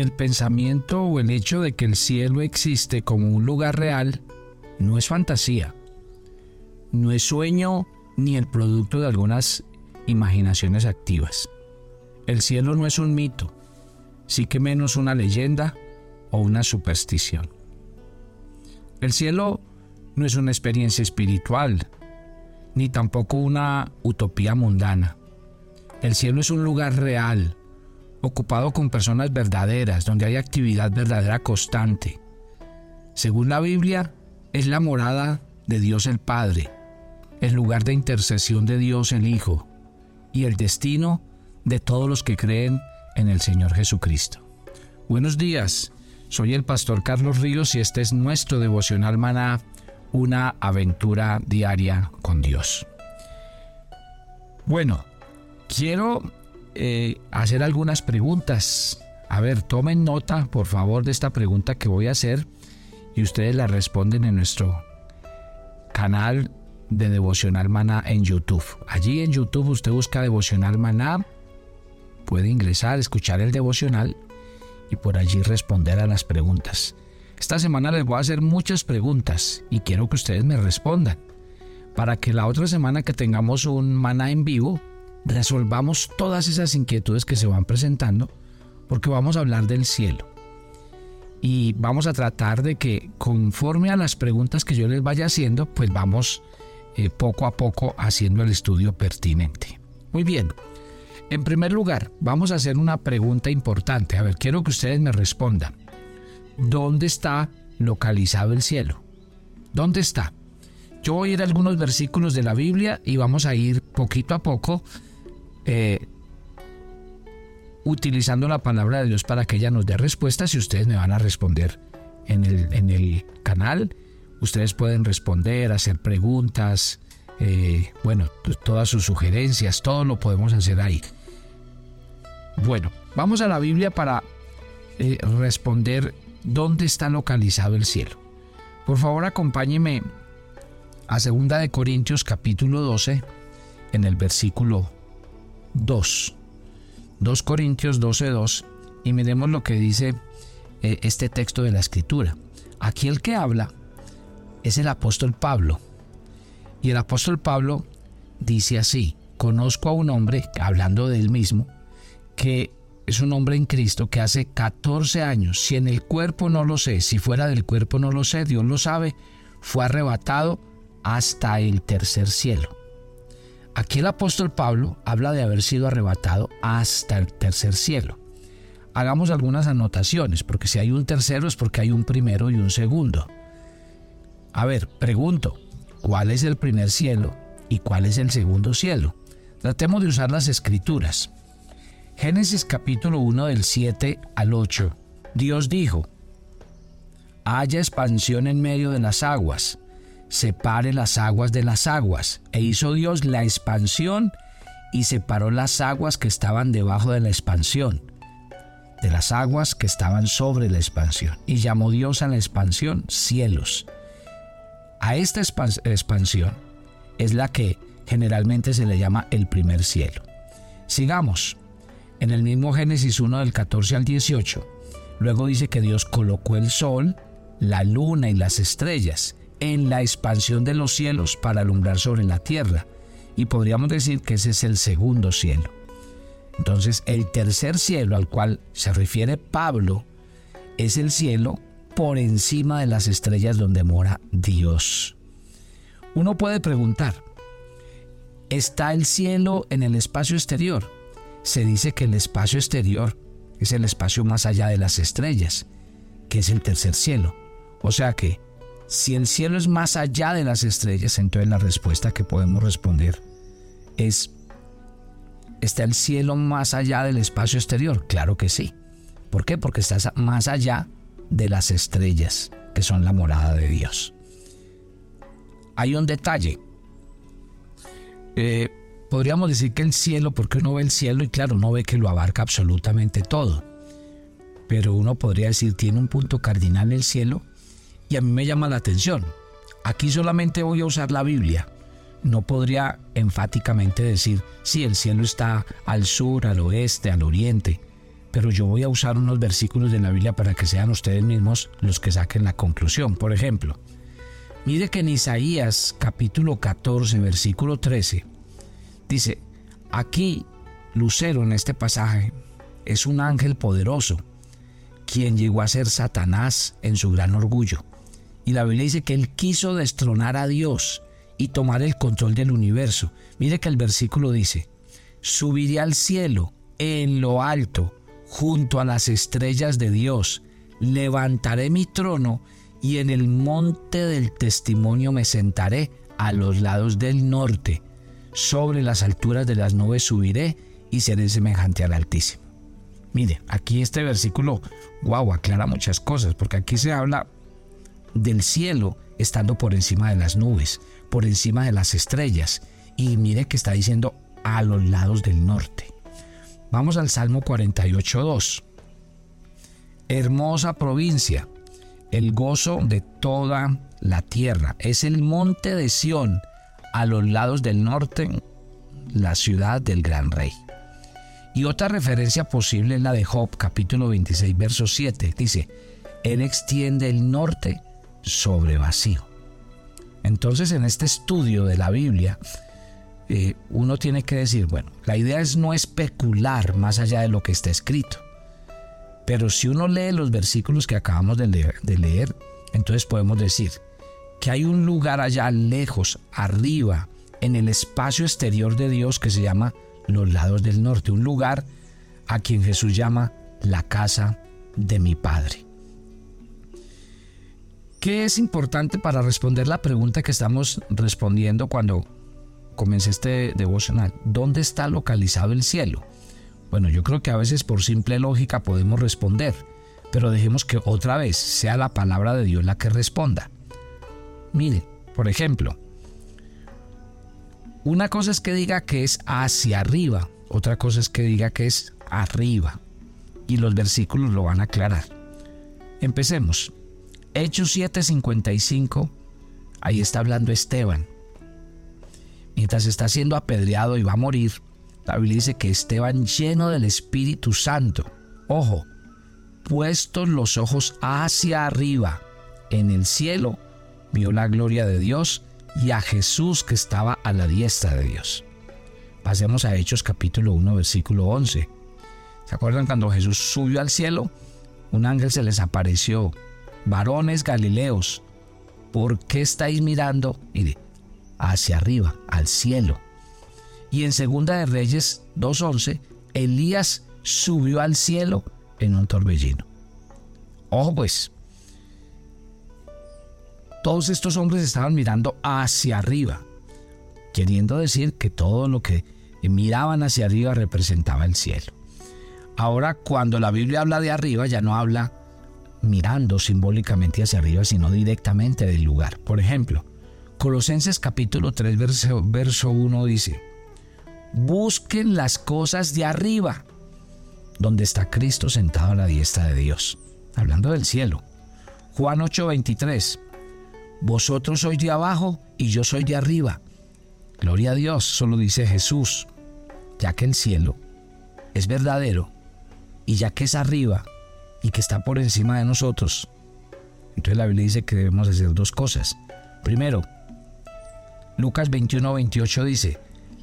el pensamiento o el hecho de que el cielo existe como un lugar real no es fantasía, no es sueño ni el producto de algunas imaginaciones activas. El cielo no es un mito, sí que menos una leyenda o una superstición. El cielo no es una experiencia espiritual, ni tampoco una utopía mundana. El cielo es un lugar real, ocupado con personas verdaderas, donde hay actividad verdadera constante. Según la Biblia, es la morada de Dios el Padre, el lugar de intercesión de Dios el Hijo y el destino de todos los que creen en el Señor Jesucristo. Buenos días, soy el pastor Carlos Ríos y este es nuestro devocional maná, una aventura diaria con Dios. Bueno, quiero eh, hacer algunas preguntas. A ver, tomen nota, por favor, de esta pregunta que voy a hacer y ustedes la responden en nuestro canal de Devocional Maná en YouTube. Allí en YouTube usted busca Devocional Maná, puede ingresar, escuchar el devocional y por allí responder a las preguntas. Esta semana les voy a hacer muchas preguntas y quiero que ustedes me respondan para que la otra semana que tengamos un maná en vivo resolvamos todas esas inquietudes que se van presentando porque vamos a hablar del cielo. Y vamos a tratar de que conforme a las preguntas que yo les vaya haciendo, pues vamos eh, poco a poco haciendo el estudio pertinente. Muy bien. En primer lugar, vamos a hacer una pregunta importante. A ver, quiero que ustedes me respondan. ¿Dónde está localizado el cielo? ¿Dónde está? Yo voy a ir a algunos versículos de la Biblia y vamos a ir poquito a poco eh, utilizando la palabra de Dios para que ella nos dé respuestas y ustedes me van a responder en el, en el canal. Ustedes pueden responder, hacer preguntas, eh, bueno, todas sus sugerencias, todo lo podemos hacer ahí. Bueno, vamos a la Biblia para eh, responder dónde está localizado el cielo. Por favor, acompáñeme a 2 de Corintios capítulo 12 en el versículo 2. 2 Corintios 12:2 y miremos lo que dice eh, este texto de la escritura. Aquí el que habla es el apóstol Pablo. Y el apóstol Pablo dice así, conozco a un hombre, hablando de él mismo, que es un hombre en Cristo que hace 14 años, si en el cuerpo no lo sé, si fuera del cuerpo no lo sé, Dios lo sabe, fue arrebatado hasta el tercer cielo. Aquí el apóstol Pablo habla de haber sido arrebatado hasta el tercer cielo. Hagamos algunas anotaciones, porque si hay un tercero es porque hay un primero y un segundo. A ver, pregunto, ¿cuál es el primer cielo y cuál es el segundo cielo? Tratemos de usar las escrituras. Génesis capítulo 1 del 7 al 8. Dios dijo, haya expansión en medio de las aguas separe las aguas de las aguas. E hizo Dios la expansión y separó las aguas que estaban debajo de la expansión, de las aguas que estaban sobre la expansión. Y llamó Dios a la expansión cielos. A esta expansión es la que generalmente se le llama el primer cielo. Sigamos. En el mismo Génesis 1 del 14 al 18, luego dice que Dios colocó el sol, la luna y las estrellas en la expansión de los cielos para alumbrar sobre la tierra. Y podríamos decir que ese es el segundo cielo. Entonces, el tercer cielo al cual se refiere Pablo es el cielo por encima de las estrellas donde mora Dios. Uno puede preguntar, ¿está el cielo en el espacio exterior? Se dice que el espacio exterior es el espacio más allá de las estrellas, que es el tercer cielo. O sea que si el cielo es más allá de las estrellas, entonces la respuesta que podemos responder es, ¿está el cielo más allá del espacio exterior? Claro que sí. ¿Por qué? Porque está más allá de las estrellas, que son la morada de Dios. Hay un detalle. Eh, podríamos decir que el cielo, porque uno ve el cielo y claro, no ve que lo abarca absolutamente todo. Pero uno podría decir, tiene un punto cardinal el cielo y a mí me llama la atención. Aquí solamente voy a usar la Biblia. No podría enfáticamente decir si el cielo está al sur, al oeste, al oriente. pero yo voy a usar unos versículos de la Biblia para que sean ustedes mismos los que saquen la conclusión. Por ejemplo, mire que en Isaías capítulo 14, versículo 13, dice, aquí Lucero en este pasaje es un ángel poderoso, quien llegó a ser Satanás en su gran orgullo. Y la Biblia dice que él quiso destronar a Dios y tomar el control del universo. Mire que el versículo dice, subiré al cielo en lo alto junto a las estrellas de Dios, levantaré mi trono y en el monte del testimonio me sentaré a los lados del norte, sobre las alturas de las nubes subiré y seré semejante al Altísimo. Mire, aquí este versículo, wow, aclara muchas cosas, porque aquí se habla del cielo estando por encima de las nubes, por encima de las estrellas, y mire que está diciendo a los lados del norte. Vamos al Salmo 48.2. Hermosa provincia, el gozo de toda la tierra. Es el monte de Sión, a los lados del norte, la ciudad del gran rey. Y otra referencia posible es la de Job, capítulo 26, verso 7. Dice, Él extiende el norte sobre vacío. Entonces, en este estudio de la Biblia, eh, uno tiene que decir, bueno, la idea es no especular más allá de lo que está escrito. Pero si uno lee los versículos que acabamos de leer, entonces podemos decir que hay un lugar allá lejos, arriba, en el espacio exterior de Dios que se llama los lados del norte, un lugar a quien Jesús llama la casa de mi Padre. ¿Qué es importante para responder la pregunta que estamos respondiendo cuando comencé este devocional, ¿dónde está localizado el cielo? Bueno, yo creo que a veces por simple lógica podemos responder, pero dejemos que otra vez sea la palabra de Dios la que responda. Mire, por ejemplo, una cosa es que diga que es hacia arriba, otra cosa es que diga que es arriba, y los versículos lo van a aclarar. Empecemos. Hechos 7:55, ahí está hablando Esteban mientras está siendo apedreado y va a morir, la Biblia dice que Esteban lleno del Espíritu Santo, ojo, puestos los ojos hacia arriba, en el cielo, vio la gloria de Dios y a Jesús que estaba a la diestra de Dios. Pasemos a Hechos capítulo 1, versículo 11. ¿Se acuerdan cuando Jesús subió al cielo? Un ángel se les apareció. Varones Galileos, ¿por qué estáis mirando? Mire, hacia arriba, al cielo. Y en Segunda de Reyes 2.11, Elías subió al cielo en un torbellino. Ojo pues, todos estos hombres estaban mirando hacia arriba, queriendo decir que todo lo que miraban hacia arriba representaba el cielo. Ahora, cuando la Biblia habla de arriba, ya no habla mirando simbólicamente hacia arriba, sino directamente del lugar. Por ejemplo, Colosenses capítulo 3, verso, verso 1 dice, busquen las cosas de arriba, donde está Cristo sentado a la diestra de Dios, hablando del cielo. Juan 8:23, vosotros sois de abajo y yo soy de arriba. Gloria a Dios, solo dice Jesús, ya que el cielo es verdadero y ya que es arriba y que está por encima de nosotros. Entonces la Biblia dice que debemos hacer dos cosas. Primero, Lucas 21, 28 dice,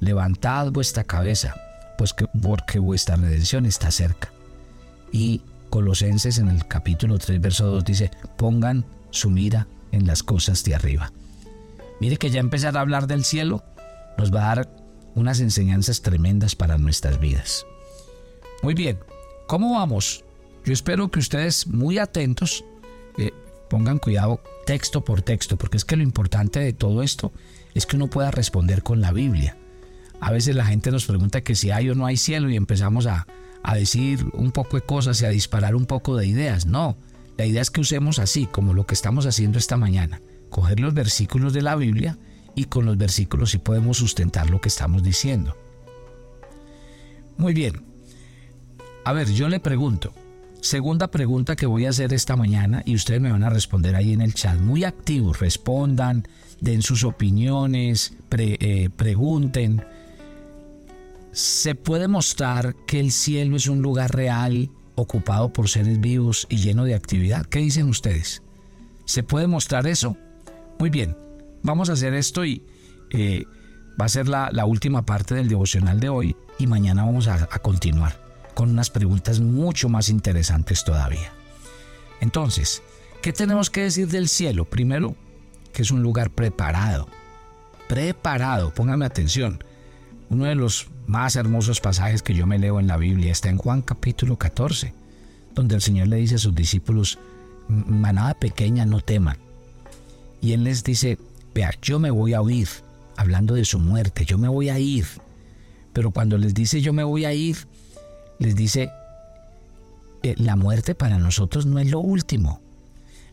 levantad vuestra cabeza, pues que, porque vuestra redención está cerca. Y Colosenses en el capítulo 3, verso 2 dice, pongan su mira en las cosas de arriba. Mire que ya empezar a hablar del cielo nos va a dar unas enseñanzas tremendas para nuestras vidas. Muy bien, ¿cómo vamos? Yo espero que ustedes muy atentos eh, pongan cuidado texto por texto, porque es que lo importante de todo esto es que uno pueda responder con la Biblia. A veces la gente nos pregunta que si hay o no hay cielo y empezamos a, a decir un poco de cosas y a disparar un poco de ideas. No, la idea es que usemos así, como lo que estamos haciendo esta mañana, coger los versículos de la Biblia y con los versículos sí podemos sustentar lo que estamos diciendo. Muy bien. A ver, yo le pregunto, segunda pregunta que voy a hacer esta mañana y ustedes me van a responder ahí en el chat, muy activos, respondan, den sus opiniones, eh, pregunten. ¿Se puede mostrar que el cielo es un lugar real ocupado por seres vivos y lleno de actividad. ¿Qué dicen ustedes? ¿Se puede mostrar eso? Muy bien, vamos a hacer esto y eh, va a ser la, última parte del devocional de hoy y mañana vamos a continuar con unas preguntas mucho más interesantes todavía. Entonces, ¿qué tenemos que decir del cielo? Primero, que es un lugar preparado. Preparado, póngame atención. Uno de los más hermosos pasajes que yo me leo en la Biblia está en Juan capítulo 14, donde el Señor le dice a sus discípulos, manada pequeña, no teman. Y Él les dice, vea, yo me voy a oír, hablando de su muerte, yo me voy a ir. Pero cuando les dice yo me voy a ir, les dice, eh, la muerte para nosotros no es lo último.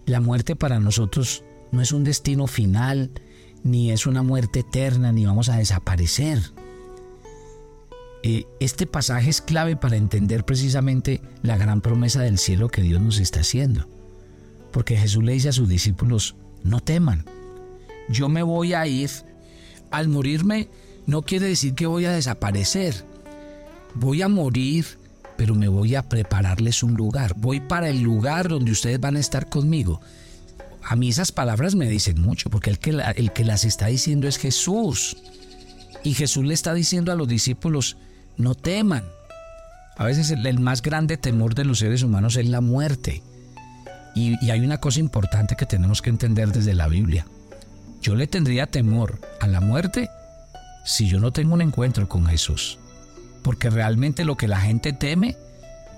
La muerte para nosotros no es un destino final, ni es una muerte eterna, ni vamos a desaparecer. Eh, este pasaje es clave para entender precisamente la gran promesa del cielo que Dios nos está haciendo. Porque Jesús le dice a sus discípulos, no teman, yo me voy a ir. Al morirme no quiere decir que voy a desaparecer. Voy a morir, pero me voy a prepararles un lugar. Voy para el lugar donde ustedes van a estar conmigo. A mí esas palabras me dicen mucho, porque el que, el que las está diciendo es Jesús. Y Jesús le está diciendo a los discípulos, no teman. A veces el, más grande temor de los seres humanos es la muerte. Y, y hay una cosa importante que tenemos que entender desde la Biblia. Yo le tendría temor a la muerte si yo no tengo un encuentro con Jesús. Porque realmente lo que la gente teme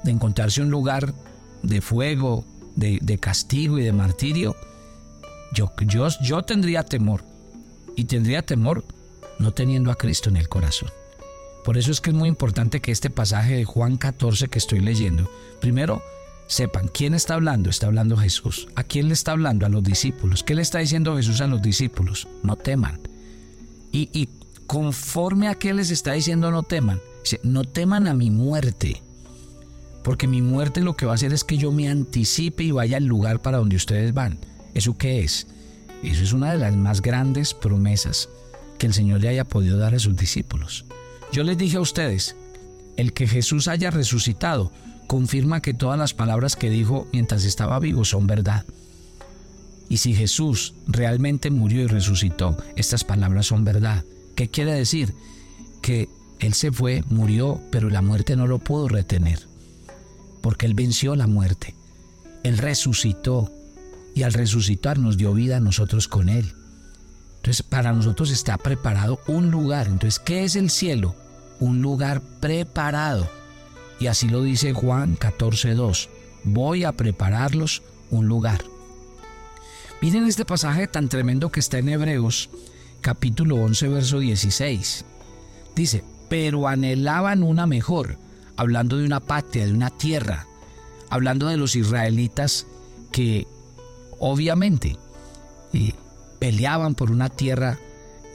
de encontrarse un lugar de fuego, de, castigo y de martirio, yo, yo, yo tendría temor. Y tendría temor no teniendo a Cristo en el corazón. Por eso es que es muy importante que este pasaje de Juan 14 que estoy leyendo, primero sepan quién está hablando. Está hablando Jesús. ¿A quién le está hablando? A los discípulos. ¿Qué le está diciendo Jesús a los discípulos? No teman. Y, y conforme a qué les está diciendo no teman, no teman a mi muerte. Porque mi muerte lo que va a hacer es que yo me anticipe y vaya al lugar para donde ustedes van. ¿Eso qué es? Eso es una de las más grandes promesas que el Señor le haya podido dar a sus discípulos. Yo les dije a ustedes, el que Jesús haya resucitado confirma que todas las palabras que dijo mientras estaba vivo son verdad. Y si Jesús realmente murió y resucitó, estas palabras son verdad. ¿Qué quiere decir? Que Él se fue, murió, pero la muerte no lo pudo retener, porque Él venció la muerte. Él resucitó y al resucitar nos dio vida a nosotros con Él. Entonces, para nosotros está preparado un lugar. Entonces, ¿qué es el cielo? Un lugar preparado. Y así lo dice Juan 14:2. Voy a prepararlos un lugar. Miren este pasaje tan tremendo que está en Hebreos, capítulo 11, verso 16. Dice, pero anhelaban una mejor, hablando de una patria, de una tierra, hablando de los israelitas que obviamente peleaban por una tierra,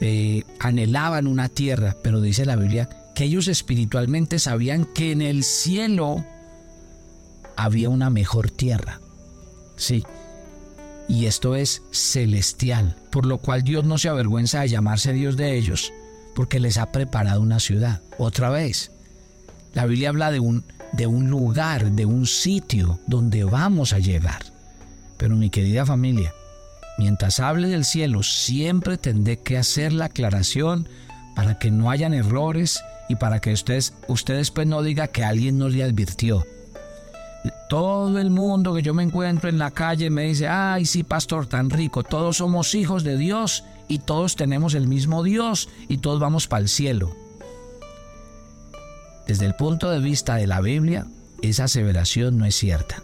eh, anhelaban una tierra, pero dice la Biblia que ellos espiritualmente sabían que en el cielo había una mejor tierra. Sí. Y esto es celestial, por lo cual Dios no se avergüenza de llamarse Dios de ellos, porque les ha preparado una ciudad. Otra vez, la Biblia habla de un, de un lugar, de un sitio donde vamos a llegar. Pero mi querida familia, Mientras hable del cielo, siempre tendré que hacer la aclaración para que no hayan errores y para que ustedes, ustedes pues no diga que alguien no le advirtió. Todo el mundo que yo me encuentro en la calle me dice, ay sí, pastor, tan rico, todos somos hijos de Dios y todos tenemos el mismo Dios y todos vamos para el cielo. Desde el punto de vista de la Biblia, esa aseveración no es cierta.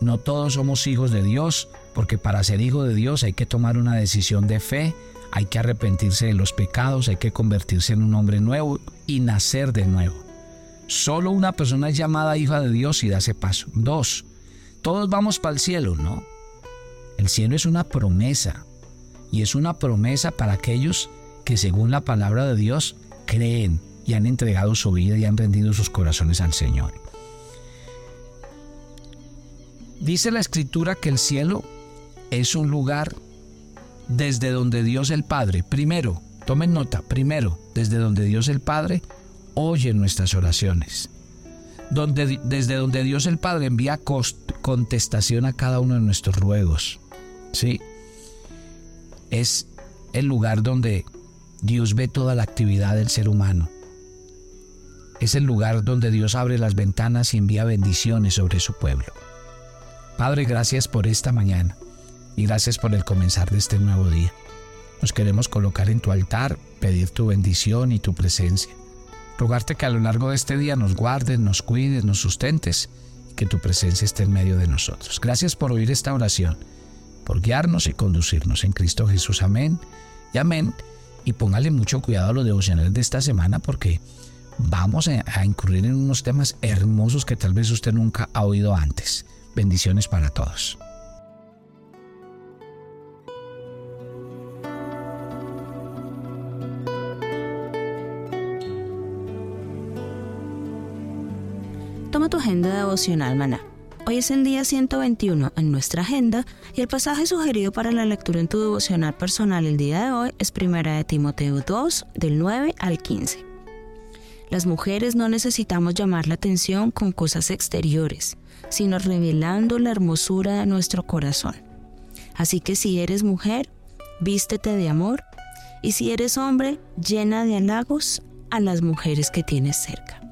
No todos somos hijos de Dios, porque para ser hijo de Dios hay que tomar una decisión de fe, hay que arrepentirse de los pecados, hay que convertirse en un hombre nuevo y nacer de nuevo. Solo una persona es llamada hija de Dios y da ese paso. Dos, todos vamos para el cielo, ¿no? El cielo es una promesa y es una promesa para aquellos que según la palabra de Dios creen y han entregado su vida y han rendido sus corazones al Señor. Dice la escritura que el cielo es un lugar desde donde Dios el Padre, primero, tomen nota, primero, desde donde Dios el Padre oye nuestras oraciones. donde, desde donde Dios el Padre envía contestación a cada uno de nuestros ruegos. ¿Sí? Es el lugar donde Dios ve toda la actividad del ser humano. Es el lugar donde Dios abre las ventanas y envía bendiciones sobre su pueblo. Padre, gracias por esta mañana y gracias por el comenzar de este nuevo día. Nos queremos colocar en tu altar, pedir tu bendición y tu presencia. Rogarte que a lo largo de este día nos guardes, nos cuides, nos sustentes y que tu presencia esté en medio de nosotros. Gracias por oír esta oración, por guiarnos y conducirnos en Cristo Jesús. Amén y amén. Y póngale mucho cuidado a los devocionales de esta semana porque vamos a incurrir en unos temas hermosos que tal vez usted nunca ha oído antes. Bendiciones para todos. Toma tu agenda devocional maná. Hoy es el día 121 en nuestra agenda y el pasaje sugerido para la lectura en tu devocional personal el día de hoy es 1 de Timoteo 2 del 9 al 15. Las mujeres no necesitamos llamar la atención con cosas exteriores, sino revelando la hermosura de nuestro corazón. Así que si eres mujer, vístete de amor, y si eres hombre, llena de halagos a las mujeres que tienes cerca.